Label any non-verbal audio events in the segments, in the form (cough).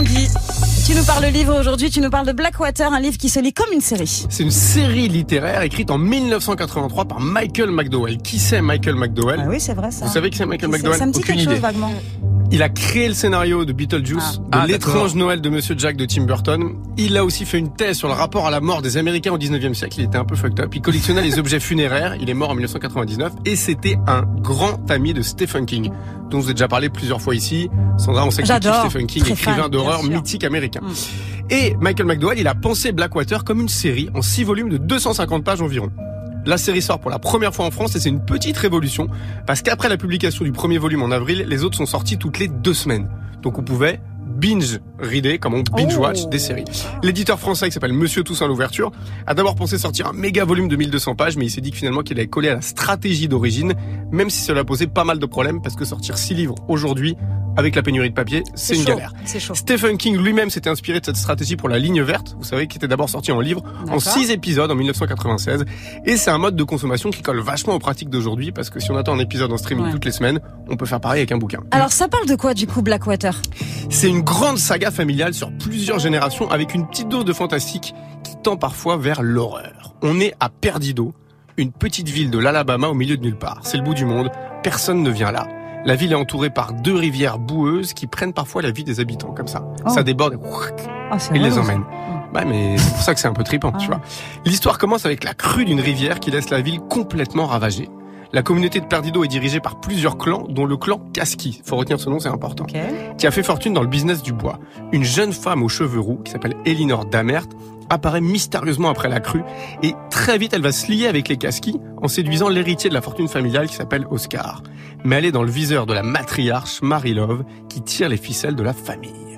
Tanguy. Tu nous parles de livre aujourd'hui, tu nous parles de Blackwater, un livre qui se lit comme une série. C'est une série littéraire écrite en 1983 par Michael McDowell. Qui c'est Michael McDowell? Ah oui, c'est vrai ça. Vous savez qui c'est Michael McDowell? Ça me dit Aucune quelque chose idée. vaguement. Il a créé le scénario de Beetlejuice, de Ah, l'étrange. Noël de Monsieur Jack de Tim Burton. Il a aussi fait une thèse sur le rapport à la mort des Américains au 19e siècle. Il était un peu fucked up. Il collectionnait les (laughs) objets funéraires. Il est mort en 1999 et c'était un grand ami de Stephen King, dont je vous ai déjà parlé plusieurs fois ici. Sandra, on sait que. Stephen King, Très écrivain d'horreur mythique américain. Mm. Et Michael McDowell, il a pensé Blackwater comme une série en six volumes de 250 pages environ. La série sort pour la première fois en France et c'est une petite révolution parce qu'après la publication du premier volume en avril, les autres sont sortis toutes les deux semaines. Donc on pouvait binge reader, comme on binge watch Oh. des séries. L'éditeur français qui s'appelle Monsieur Toussaint l'ouverture a d'abord pensé sortir un méga volume de 1200 pages, mais il s'est dit que finalement qu'il allait coller à la stratégie d'origine, même si cela posait pas mal de problèmes parce que sortir six livres aujourd'hui avec la pénurie de papier, c'est une chaud. galère. Chaud. Stephen King lui-même s'était inspiré de cette stratégie pour la ligne verte, vous savez, qui était d'abord sortie en livre, en six épisodes en 1996. Et c'est un mode de consommation qui colle vachement aux pratiques d'aujourd'hui, parce que si on attend un épisode en streaming Ouais. toutes les semaines, on peut faire pareil avec un bouquin. Alors ça parle de quoi du coup Blackwater? C'est une grande saga familiale sur plusieurs générations, avec une petite dose de fantastique qui tend parfois vers l'horreur. On est à Perdido, une petite ville de l'Alabama au milieu de nulle part. C'est le bout du monde, personne ne vient là. La ville est entourée par deux rivières boueuses qui prennent parfois la vie des habitants, comme ça. Oh. Ça déborde et Ah, il les emmène. Ouais, mais c'est pour ça que c'est un peu trippant, tu Ah. vois. L'histoire commence avec la crue d'une rivière qui laisse la ville complètement ravagée. La communauté de Perdido est dirigée par plusieurs clans, dont le clan Kaski. Faut retenir ce nom, c'est important. Qui a fait fortune dans le business du bois. Une jeune femme aux cheveux roux, qui s'appelle Elinor Damert, apparaît mystérieusement après la crue, et très vite elle va se lier avec les Kaski en séduisant l'héritier de la fortune familiale qui s'appelle Oscar. Mais elle est dans le viseur de la matriarche Marie Love, qui tire les ficelles de la famille.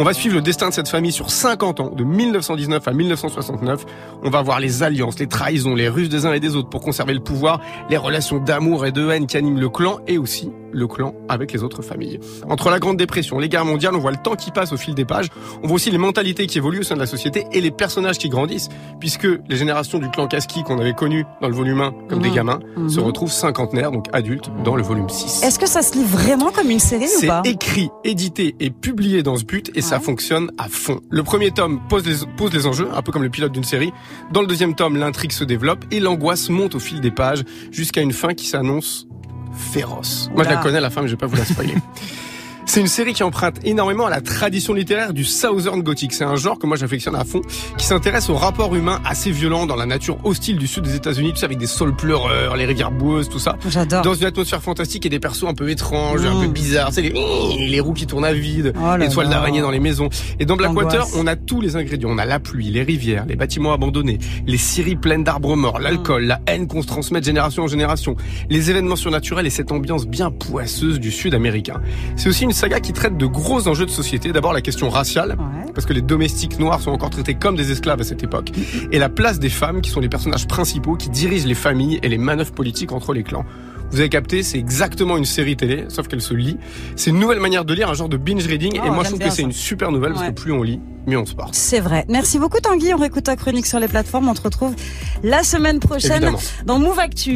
On va suivre le destin de cette famille sur 50 ans, de 1919 à 1969. On va voir les alliances, les trahisons, les ruses des uns et des autres pour conserver le pouvoir, les relations d'amour et de haine qui animent le clan et aussi le clan avec les autres familles. Entre la Grande Dépression, les guerres mondiales, on voit le temps qui passe au fil des pages. On voit aussi les mentalités qui évoluent au sein de la société et les personnages qui grandissent, puisque les générations du clan Kaski qu'on avait connu dans le volume 1 comme des Mhm. gamins se Mhm. retrouvent cinquantenaires, donc adultes, dans le volume 6. Est-ce que ça se lit vraiment comme une série ou C'est pas? écrit, édité et publié dans ce but et ça fonctionne à fond. Le premier tome pose les, pose les enjeux, un peu comme le pilote d'une série. Dans le deuxième tome, l'intrigue se développe et l'angoisse monte au fil des pages jusqu'à une fin qui s'annonce féroce. Moi, je la connais, la mais je vais pas vous la spoiler. (laughs) C'est une série qui emprunte énormément à la tradition littéraire du Southern Gothic. C'est un genre que moi j'affectionne à fond, qui s'intéresse au rapport humain assez violent dans la nature hostile du sud des États-Unis, tu sais, avec des sols pleureurs, les rivières boueuses, tout ça J'adore. dans une atmosphère fantastique et des persos un peu étranges, un peu bizarres, c'est les, les roues qui tournent à vide, Oh les toiles d'araignée dans les maisons. Et dans Blackwater, on a tous les ingrédients. On a la pluie, les rivières, les bâtiments abandonnés, les scieries pleines d'arbres morts, l'alcool, la haine qu'on se transmet de génération en génération, les événements surnaturels et cette ambiance bien poisseuse du sud américain. C'est aussi une saga qui traite de gros enjeux de société. D'abord la question raciale, Ouais. parce que les domestiques noirs sont encore traités comme des esclaves à cette époque, et la place des femmes qui sont les personnages principaux qui dirigent les familles et les manœuvres politiques entre les clans. Vous avez capté, c'est exactement une série télé, sauf qu'elle se lit. C'est une nouvelle manière de lire, un genre de binge reading, Oh, et moi j'aime je trouve que c'est une super nouvelle parce que plus on lit, mieux on se porte. C'est vrai. Merci beaucoup Tanguy. On réécoute ta chronique sur les plateformes. On te retrouve la semaine prochaine Évidemment. dans Move Actu.